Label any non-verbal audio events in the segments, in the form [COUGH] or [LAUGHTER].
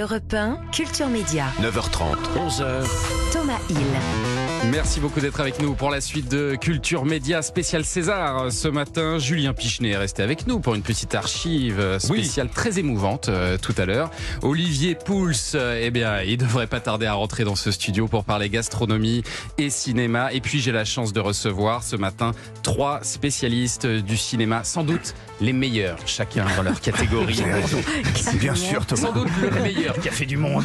Europe 1, Culture Média. 9h30, 11h. Thomas Hill. Merci beaucoup d'être avec nous pour la suite de Culture Média spécial César. Ce matin, Julien Pichenet est resté avec nous pour une petite archive spéciale très émouvante euh, tout à l'heure. Olivier Pouls, euh, eh bien, il devrait pas tarder à rentrer dans ce studio pour parler gastronomie et cinéma. Et puis, j'ai la chance de recevoir ce matin trois spécialistes du cinéma, sans doute les meilleurs, chacun dans leur catégorie. [LAUGHS] Bien sûr, Thomas. Sans doute le meilleur café du monde.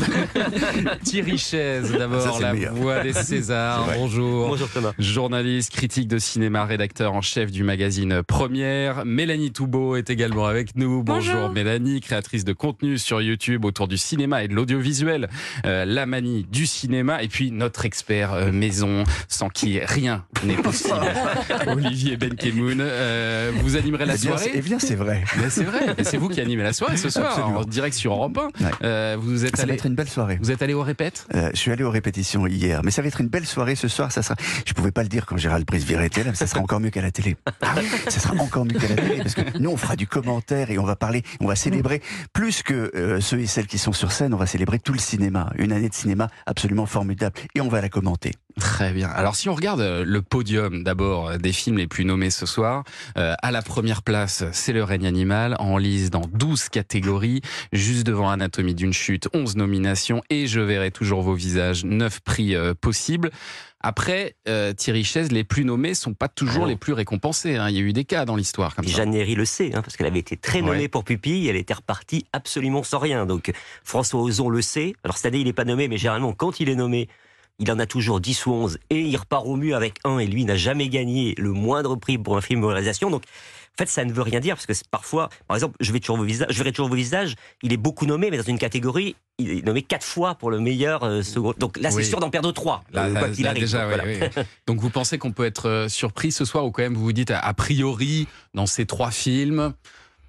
Thierry Chaise, d'abord, la meilleur. voix des Césars. Ouais. Bonjour. Bonjour Thomas. Journaliste, critique de cinéma, rédacteur en chef du magazine Première. Mélanie Toubeau est également avec nous. Bonjour, Bonjour. Mélanie, créatrice de contenu sur YouTube autour du cinéma et de l'audiovisuel. Euh, la manie du cinéma. Et puis notre expert euh, maison, sans qui rien n'est possible. [LAUGHS] Olivier Benkemoun. Euh, vous animerez la Eh bien, soirée c'est- Eh bien, c'est vrai. mais c'est vrai, c'est vous qui animez la soirée ce soir, Absolument. en direct sur Europe 1. Ouais. Euh, vous êtes Ça va allé, être une belle soirée. vous êtes allé au répète Euh, je suis allé aux répétitions hier, mais ça va être une belle soirée ce soir. Ça sera. Je pouvais pas le dire quand Gérald Brice-Viret était là, mais ça sera encore mieux qu'à la télé. [LAUGHS] ça sera encore mieux qu'à la télé parce que nous on fera du commentaire et on va parler, on va célébrer plus que euh, ceux et celles qui sont sur scène. On va célébrer tout le cinéma, une année de cinéma absolument formidable et on va la commenter. Très bien. Alors si on regarde euh, le podium d'abord euh, des films les plus nommés ce soir, euh, à la première place, c'est Le règne animal, en liste dans 12 catégories, juste devant Anatomie d'une chute, 11 nominations, et Je verrai toujours vos visages, 9 prix euh, possibles. Après, euh, Thierry Chaise, les plus nommés sont pas toujours Ah les plus récompensés. hein. Il y a eu des cas dans l'histoire comme. Jeanne Herry le sait, hein, parce qu'elle avait été très nommée Ouais. pour Pupille, elle était repartie absolument sans rien. Donc François Ozon le sait. Alors cette année, il n'est pas nommé, mais généralement, quand il est nommé, il en a toujours 10 ou 11, et il repart au mieux avec un, et lui n'a jamais gagné le moindre prix pour un film de réalisation. Donc en fait, ça ne veut rien dire, parce que parfois, par exemple, je vais toujours vos visages, je verrai toujours vos visages, il est beaucoup nommé, mais dans une catégorie, il est nommé quatre fois pour le meilleur euh, second. Donc là, c'est Oui. sûr d'en perdre trois, Là, euh, là, quoi qu'il là, arrive. déjà, Donc, voilà. [LAUGHS] Donc vous pensez qu'on peut être euh, surpris ce soir ou quand même vous vous dites a, a priori dans ces trois films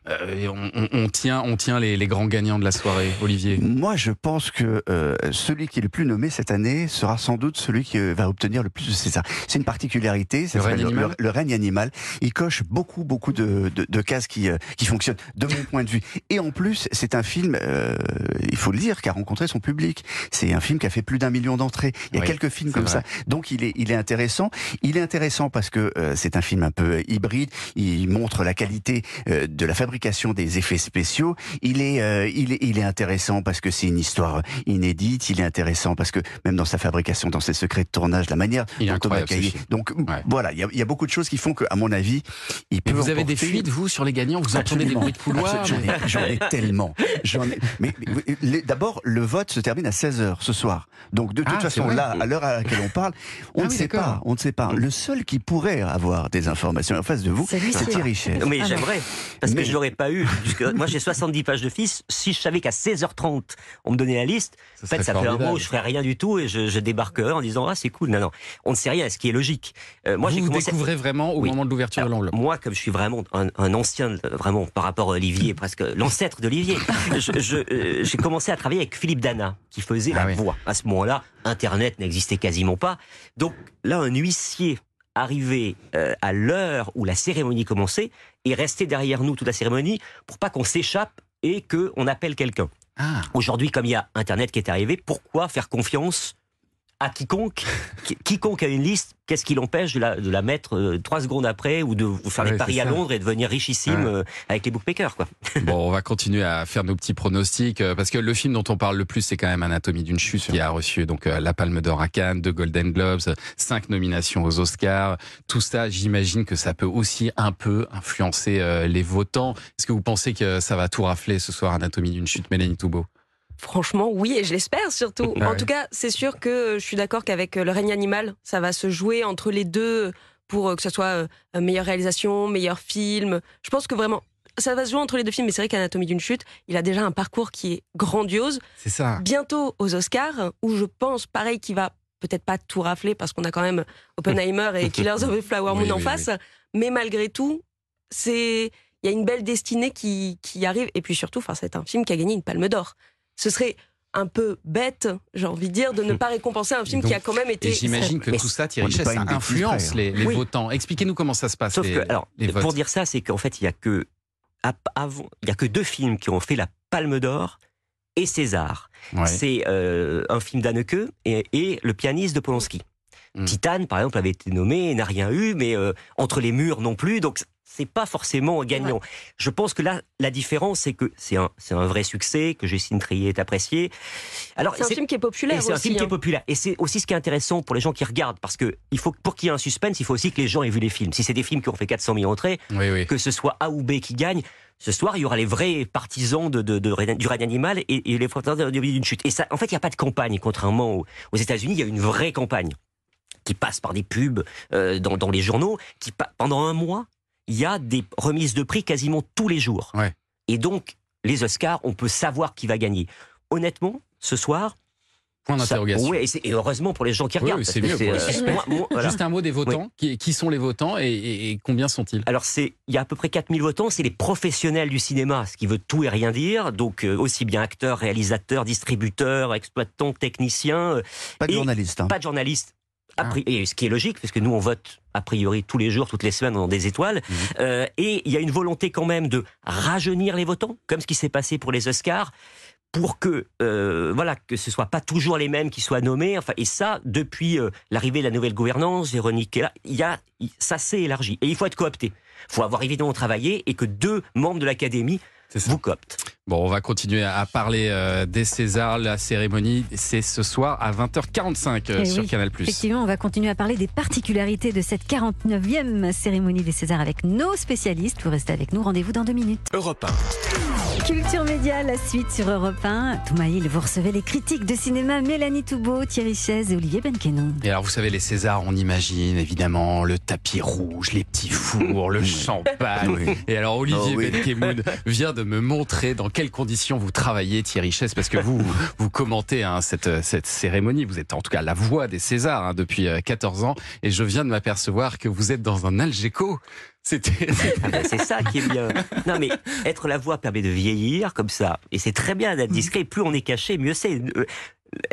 euh, on, on- on tient on tient les, les grands gagnants de la soirée Olivier. Moi, je pense que euh, celui qui est le plus nommé cette année sera sans doute celui qui euh, va obtenir le plus de César. C'est une particularité. ça Le règne animal le règne animal. Il coche beaucoup, beaucoup de, de, de cases qui, euh, qui fonctionnent de mon point de vue. Et en plus, c'est un film, euh, il faut le dire, qui a rencontré son public. C'est un film qui a fait plus d'un million d'entrées. Il y a Oui, quelques films c'est comme vrai. ça. Donc, il est, il est intéressant. Il est intéressant parce que euh, c'est un film un peu hybride. Il montre la qualité euh, de la fabrication des effets spéciaux. Il est, euh, il est, il est intéressant parce que c'est une histoire inédite. Il est intéressant parce que même dans sa fabrication, dans ses secrets de tournage, la manière Il dont Thomas film. Donc Ouais. voilà, il y, a, il y a beaucoup de choses qui font que, à mon avis, il peut. Mais vous avez des fuites vous sur les gagnants? Vous entendez des bruits de couloir. J'en ai, tellement. J'en ai- mais, d'abord, le vote se termine à 16h ce soir. Donc de toute Ah, façon, là, à l'heure à laquelle on parle, on Ah ne oui, sait pas. On ne sait pas. Le seul qui pourrait avoir des informations en face de vous, C'est Thierry. Non, mais j'aimerais, parce Mais- que je l'aurais pas eu. Puisque [LAUGHS] moi, j'ai 70 pages de fils. Si je savais qu'à 16h30, on me donnait la liste, Ça en fait, ça fait un où je ferais rien du tout et je, je débarquerais en disant Ah, c'est cool. Non, non, on ne sait rien, ce qui est logique. Euh, moi, vous vous commencé. découvrez vraiment au Oui. moment de l'ouverture de l'enveloppe. moi, comme je suis vraiment un, un ancien, euh, vraiment par rapport à Olivier, [LAUGHS] presque l'ancêtre d'Olivier, euh, j'ai commencé à travailler avec Philippe Dana, qui faisait Ah la oui. voix. À ce moment-là, Internet n'existait quasiment pas. Donc là, un huissier arrivé euh, à l'heure où la cérémonie commençait et resté derrière nous toute la cérémonie pour pas qu'on s'échappe et qu'on appelle quelqu'un. Ah, Aujourd'hui, comme il y a Internet qui est arrivé, pourquoi faire confiance à quiconque Qui- Quiconque a une liste, qu'est-ce qui l'empêche de la, de la mettre euh, trois secondes après ou de faire Ouais, des paris à. Londres et devenir richissime Ouais. euh, avec les bookmakers quoi. [LAUGHS] bon, on va continuer à faire nos petits pronostics euh, parce que le film dont on parle le plus, c'est quand même Anatomie d'une chute qui a reçu donc la Palme d'Or à Cannes, deux Golden Globes, cinq nominations aux Oscars. Tout ça, j'imagine que ça peut aussi un peu influencer les votants. Est-ce que vous pensez que ça va tout rafler ce soir, Anatomie d'une chute, Mélanie Toubeau Franchement, oui, et je l'espère surtout. En tout cas, c'est sûr que euh, je suis d'accord qu'avec euh, le règne animal, ça va se jouer entre les deux pour euh, que ce soit meilleure réalisation, meilleur film. Je pense que vraiment, ça va se jouer entre les deux films, mais c'est vrai qu'Anatomie d'une chute, il a déjà un parcours qui est grandiose. C'est ça. Bientôt aux Oscars, où je pense, pareil, qu'il va peut-être pas tout rafler parce qu'on a quand même Oppenheimer et [LAUGHS] Killers of the Flower Moon Oui, en oui, face, mais malgré tout, c'est il y a une belle destinée qui, qui arrive. Et puis surtout, enfin, c'est un film qui a gagné une Palme d'Or. Ce serait un peu bête, j'ai envie de dire, de ne [LAUGHS] pas récompenser un film Donc, qui a quand même été. Et j'imagine que tout ça, Thierry ça bêtise, influence les, les Oui. votants. Expliquez-nous comment ça se passe. Sauf les- que alors les votes. pour dire ça, c'est qu'en fait il y a que il y a que deux films qui ont fait la Palme d'Or et César. Ouais. C'est euh, un film d'Anneke et, et le pianiste de Polanski. Mm. Titane, par exemple, avait été nommé et n'a rien eu, mais euh, Entre les murs non plus. Donc c'est pas forcément gagnant. Je pense que là, la différence, c'est que c'est un, c'est un vrai succès, que Justine Trier est appréciée. Alors, C'est un film qui est populaire et c'est un film qui est hein. populaire. Et c'est aussi ce qui est intéressant pour les gens qui regardent, parce que il faut, pour qu'il y ait un suspense, il faut aussi que les gens aient vu les films. Si c'est des films qui ont fait 400 000 entrées, Oui, oui. que ce soit A ou B qui gagne, ce soir, il y aura les vrais partisans de, de- du règne animal et, et les partisans d'une chute. Et ça, en fait, il n'y a pas de campagne, contrairement aux, aux États-Unis, il y a une vraie campagne qui passe par des pubs euh, dans, dans les journaux, qui pendant un mois, il y a des remises de prix quasiment tous les jours. Ouais. Et donc, les Oscars, on peut savoir qui va gagner. Honnêtement, ce soir, Point d'interrogation. ouais, et, heureusement pour les gens qui Oui, regardent. oui, mieux, euh, [LAUGHS] moi- moi- voilà. Juste un mot des votants. Qui, qui sont les votants et, et- et combien sont-ils? Alors, c'est, il y a à peu près 4000 votants, c'est les professionnels du cinéma, ce qui veut tout et rien dire. Donc, euh, aussi bien acteurs, réalisateurs, distributeurs, exploitants, techniciens, euh, Pas de Et- journaliste. hein. pas de journalistes. A Ah. et ce qui est logique, parce que nous, on vote a priori tous les jours, toutes les semaines, dans des étoiles. Mhm. Euh, et il y a une volonté quand même de rajeunir les votants, comme ce qui s'est passé pour les Oscars, pour que euh, voilà que ce soit pas toujours les mêmes qui soient nommés. Enfin, et ça, depuis euh, l'arrivée de la nouvelle gouvernance, Véronique, il y a, ça s'est élargi. Et il faut être coopté. Il faut avoir évidemment travaillé et que deux membres de l'Académie. Vous cooptent. Bon, on va continuer à parler euh, des Césars. La cérémonie, c'est ce soir à 20h45 euh, Eh sur oui, Canal+. Effectivement, on va continuer à parler des particularités de cette 49e cérémonie des Césars avec nos spécialistes. Vous restez avec nous, rendez-vous dans deux minutes. Europe Culture Média, la suite sur Europe 1. Toumaïl, vous recevez les critiques de cinéma Mélanie Toubeau, Thierry Chaise et Olivier Benkenon. Et alors, vous savez, les Césars, on imagine évidemment le tapis rouge, les petits fours, le champagne. Oui. Et alors, Olivier Oh oui. Benkemoun [LAUGHS] vient de me montrer dans quelles conditions vous travaillez, Thierry Chaise, parce que vous, [LAUGHS] vous commentez hein, cette, cette cérémonie. Vous êtes en tout cas la voix des Césars hein, depuis euh, 14 ans. Et je viens de m'apercevoir que vous êtes dans un Algeco. C'était. Ah ben, c'est ça qui est bien. Non, mais être la voix permet de vieillir comme ça. Et c'est très bien d'être discret. Plus on est caché, mieux c'est.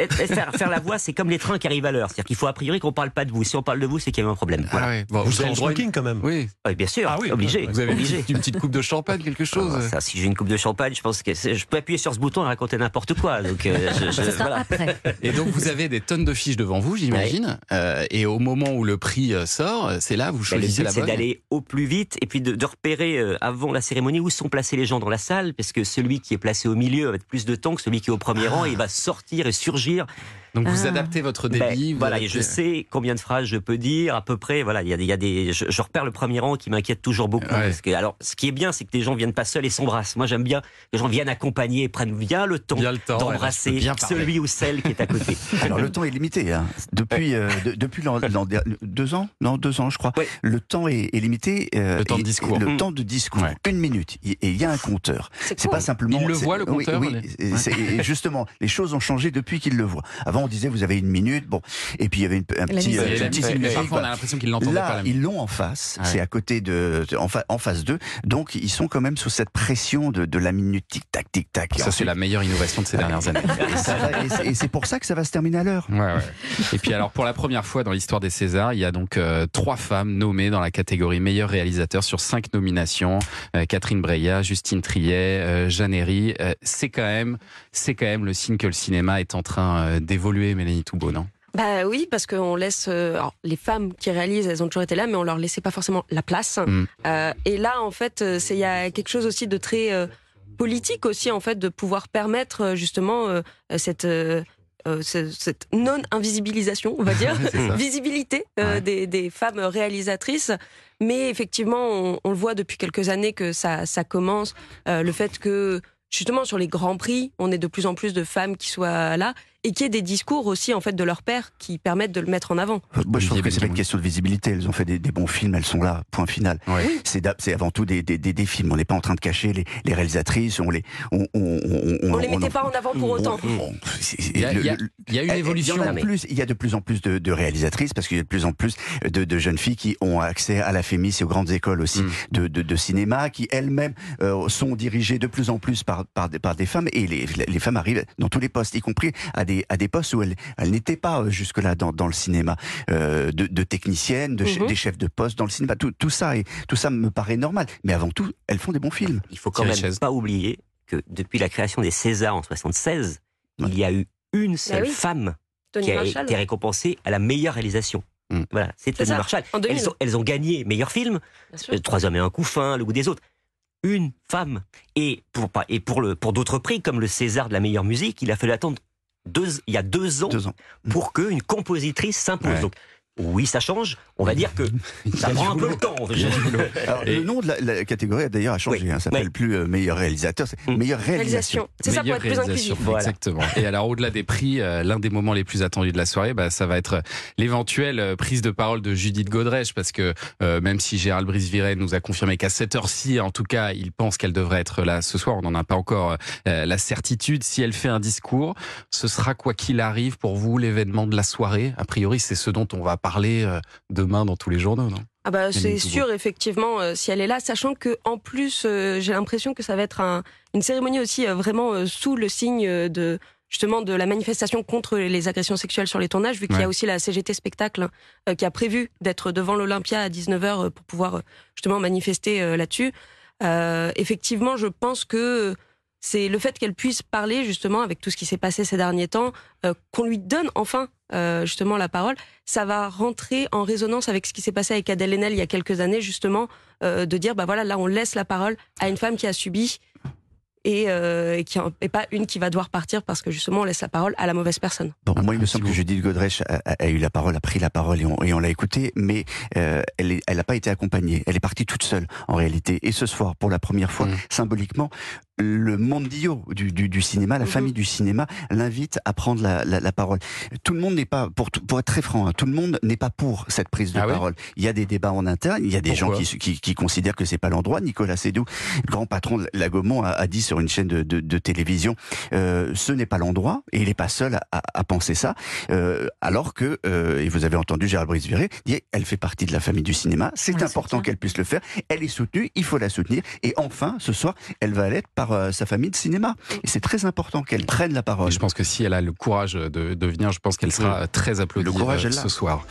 Faire, faire la voix, c'est comme les trains qui arrivent à l'heure. C'est-à-dire qu'il faut a priori qu'on parle pas de vous. Si on parle de vous, c'est qu'il y a eu un problème. Voilà. Ah. Bon, Vous avez êtes en le smoking quand même. Oui. Ouais, bien sûr, Ah oui, obligé. Vous avez obligé. une petite coupe de champagne, quelque chose Ah, ça, si j'ai une coupe de champagne, je pense que c'est- je peux appuyer sur ce bouton et raconter n'importe quoi. Donc, euh, je- je- Ce sera voilà. après. [LAUGHS] Et donc vous avez des tonnes de fiches devant vous, j'imagine. Euh, et au moment où le prix euh, sort, c'est là vous Ben, le choisissez but, la c'est bonne. d'aller au plus vite et puis de, de repérer euh, avant la cérémonie où sont placés les gens dans la salle, parce que celui qui est placé au milieu va être plus de temps que celui qui est au premier rang et il va sortir et surgir. Donc vous Ah. adaptez votre Ben, débit. voilà, et je sais combien de phrases je peux dire à peu près. Voilà, il y a, des- il y a des, je, je repère le premier rang qui m'inquiète toujours beaucoup. Ouais. Parce que, alors, ce qui est bien, c'est que les gens viennent pas seuls et s'embrassent. Moi, j'aime bien que les gens viennent accompagner et prennent bien le temps d'embrasser celui ou celle qui est à côté. [LAUGHS] Alors le temps est limité. Hein. Depuis, euh, de- depuis l'an, l'an dernier- deux ans, non deux ans je crois. Ouais. Le temps est, est limité. euh, Le temps de discours. Le Mm. temps de discours. Ouais. Une minute. Et il y a un compteur. C'est cool. pas? simplement. Il le voit, le oui, compteur, Oui. c'est- et justement, les choses ont changé depuis qu'il le voit. Avant, on disait vous avez une minute. Bon, et puis il y avait une, un La petit, euh, parfois, on a l'impression qu'ils l'entendaient pas. Là, La ils l'ont en face, Ouais. c'est à côté de, en, fa- en face d'eux, donc ils sont quand même sous cette pression de, de la minute tic tac tic tac. Ça c'est la meilleure innovation de ces dernières années. Et, c'est- pour ça que ça va se terminer à l'heure. Ouais, ouais. Et puis alors pour la première fois dans l'histoire des Césars, il y a donc euh, trois femmes nommées dans la catégorie meilleur réalisateur sur cinq nominations. Euh, Catherine Breillat, Justine Triet, euh, Jeanne Herry. C'est quand même, c'est quand même le signe que le cinéma est en train euh, Mélanie Toubeau, non? Bah oui, parce qu'on laisse euh, alors, les femmes qui réalisent, elles ont toujours été là, mais on leur laissait pas forcément la place. Mm. Euh, et là, en fait, euh, c'est il y a quelque chose aussi de très euh, politique aussi, en fait, de pouvoir permettre justement cette euh, euh, ce- cette non invisibilisation, on va dire, [LAUGHS] visibilité Ouais. des, des femmes réalisatrices. Mais effectivement, on, on le voit depuis quelques années que ça, ça commence. Le fait que justement sur les grands prix, on ait de plus en plus de femmes qui soient là et qu'il y ait des discours aussi en fait de leur père qui permettent de le mettre en avant. Euh, Moi, je trouve Olivier que c'est pas une question de visibilité. Elles ont fait des, des bons films, elles sont là, point final. Ouais. C'est avant tout des, des, des, des films. On n'est pas en train de cacher les, les réalisatrices. On les, on, on, on, On les mettait pas en avant pour autant. Il y a, le- il y a- le- il y a une Eh, eh, évolution. Il y, en a plus, il y a de plus en plus de, de réalisatrices parce qu'il y a de plus en plus de, de jeunes filles qui ont accès à la FEMIS et aux grandes écoles aussi Mm. de, de, de cinéma, qui elles-mêmes euh, sont dirigées de plus en plus par, par, des, par des femmes et les, les femmes arrivent dans tous les postes, y compris à des, à des postes où elles, elles n'étaient pas euh, jusque-là dans, dans le cinéma, euh, de, de che- Mhm. des chefs de poste dans le cinéma. Tout, tout ça et tout ça me paraît normal. Mais avant tout, elles font des bons films. Il faut quand même pas oublier que depuis la création des Césars en 76, il y a eu une seule oui. femme Tony qui a Marshall. été récompensée à la meilleure réalisation. Mm. Voilà, c'est Tony ça, Marshall. en 2000. Elles ont, elles ont gagné meilleur film, euh, Trois hommes et un couffin, Le goût des autres. Une femme. Et pour, pas- et pour, le, pour d'autres prix, comme le César de la meilleure musique, il a fallu attendre deux, il y a deux ans Deux ans. pour qu'une compositrice s'impose. Ouais. Donc, oui, ça change. On va dire que [LAUGHS] ça prend un peu le temps. [LAUGHS] Alors, Le nom de la, la catégorie a d'ailleurs a changé. Oui. hein, ça s'appelle Oui. plus euh, meilleur réalisateur, c'est Mm. meilleure réalisation. Réalisation. C'est ça pour Meilleure être plus réalisation, inclusif. Voilà. Exactement. Et alors, au-delà des prix, euh, l'un des moments les plus attendus de la soirée, bah, ça va être l'éventuelle euh, prise de parole de Judith Godrèche, parce que euh, même si Gérald Brice-Viret nous a confirmé qu'à cette heure-ci, en tout cas, il pense qu'elle devrait être là ce soir, on n'en a pas encore euh, la certitude. Si elle fait un discours, ce sera quoi qu'il arrive pour vous l'événement de la soirée? A priori, c'est ce dont on va parler euh, demain dans tous les journaux, non? Ah bah c'est sûr effectivement euh, si elle est là, sachant que en plus euh, j'ai l'impression que ça va être un- une cérémonie aussi euh, vraiment sous le signe de justement de la manifestation contre les agressions sexuelles sur les tournages, vu qu'il y a aussi la CGT spectacle qui a prévu d'être devant l'Olympia à 19h pour pouvoir justement manifester là-dessus. Effectivement, je pense que c'est le fait qu'elle puisse parler justement avec tout ce qui s'est passé ces derniers temps, qu'on lui donne enfin euh, justement la parole, ça va rentrer en résonance avec ce qui s'est passé avec Adèle Haenel il y a quelques années justement, euh, de dire bah voilà là on laisse la parole à une femme qui a subi et, euh, et qui et pas une qui va devoir partir parce que justement on laisse la parole à la mauvaise personne. Bon, moi, il me semble que. Judith Godrèche a, a- a eu la parole, a pris la parole et on, et on l'a écoutée, mais euh, elle n'a elle pas été accompagnée. Elle est partie toute seule, en réalité. Et ce soir, pour la première fois, Mm. symboliquement, le mondio du, du, du cinéma, la Mhm. famille du cinéma, l'invite à prendre la, la, la parole. Tout le monde n'est pas, pour, pour être très franc, hein, tout le monde n'est pas pour cette prise de Ah parole. Il y a des débats en interne, il y a des Pourquoi gens qui, qui, qui considèrent que c'est pas l'endroit. Nicolas Sédou, grand patron de la Gaumont, a, a dit sur une chaîne de, de, de télévision, euh, ce n'est pas l'endroit, et il n'est pas seul à, à, penser ça. Euh, alors que, euh, et vous avez entendu Gérald Brice-Viré, dire elle fait partie de la famille du cinéma, c'est important qu'elle puisse le faire, elle est soutenue, il faut la soutenir, et enfin, ce soir, elle va l'être par euh, sa famille de cinéma. Et c'est très important qu'elle prenne la parole. Et je pense que si elle a le courage de, de venir, je pense qu'elle sera très applaudie Le courage euh, ce soir.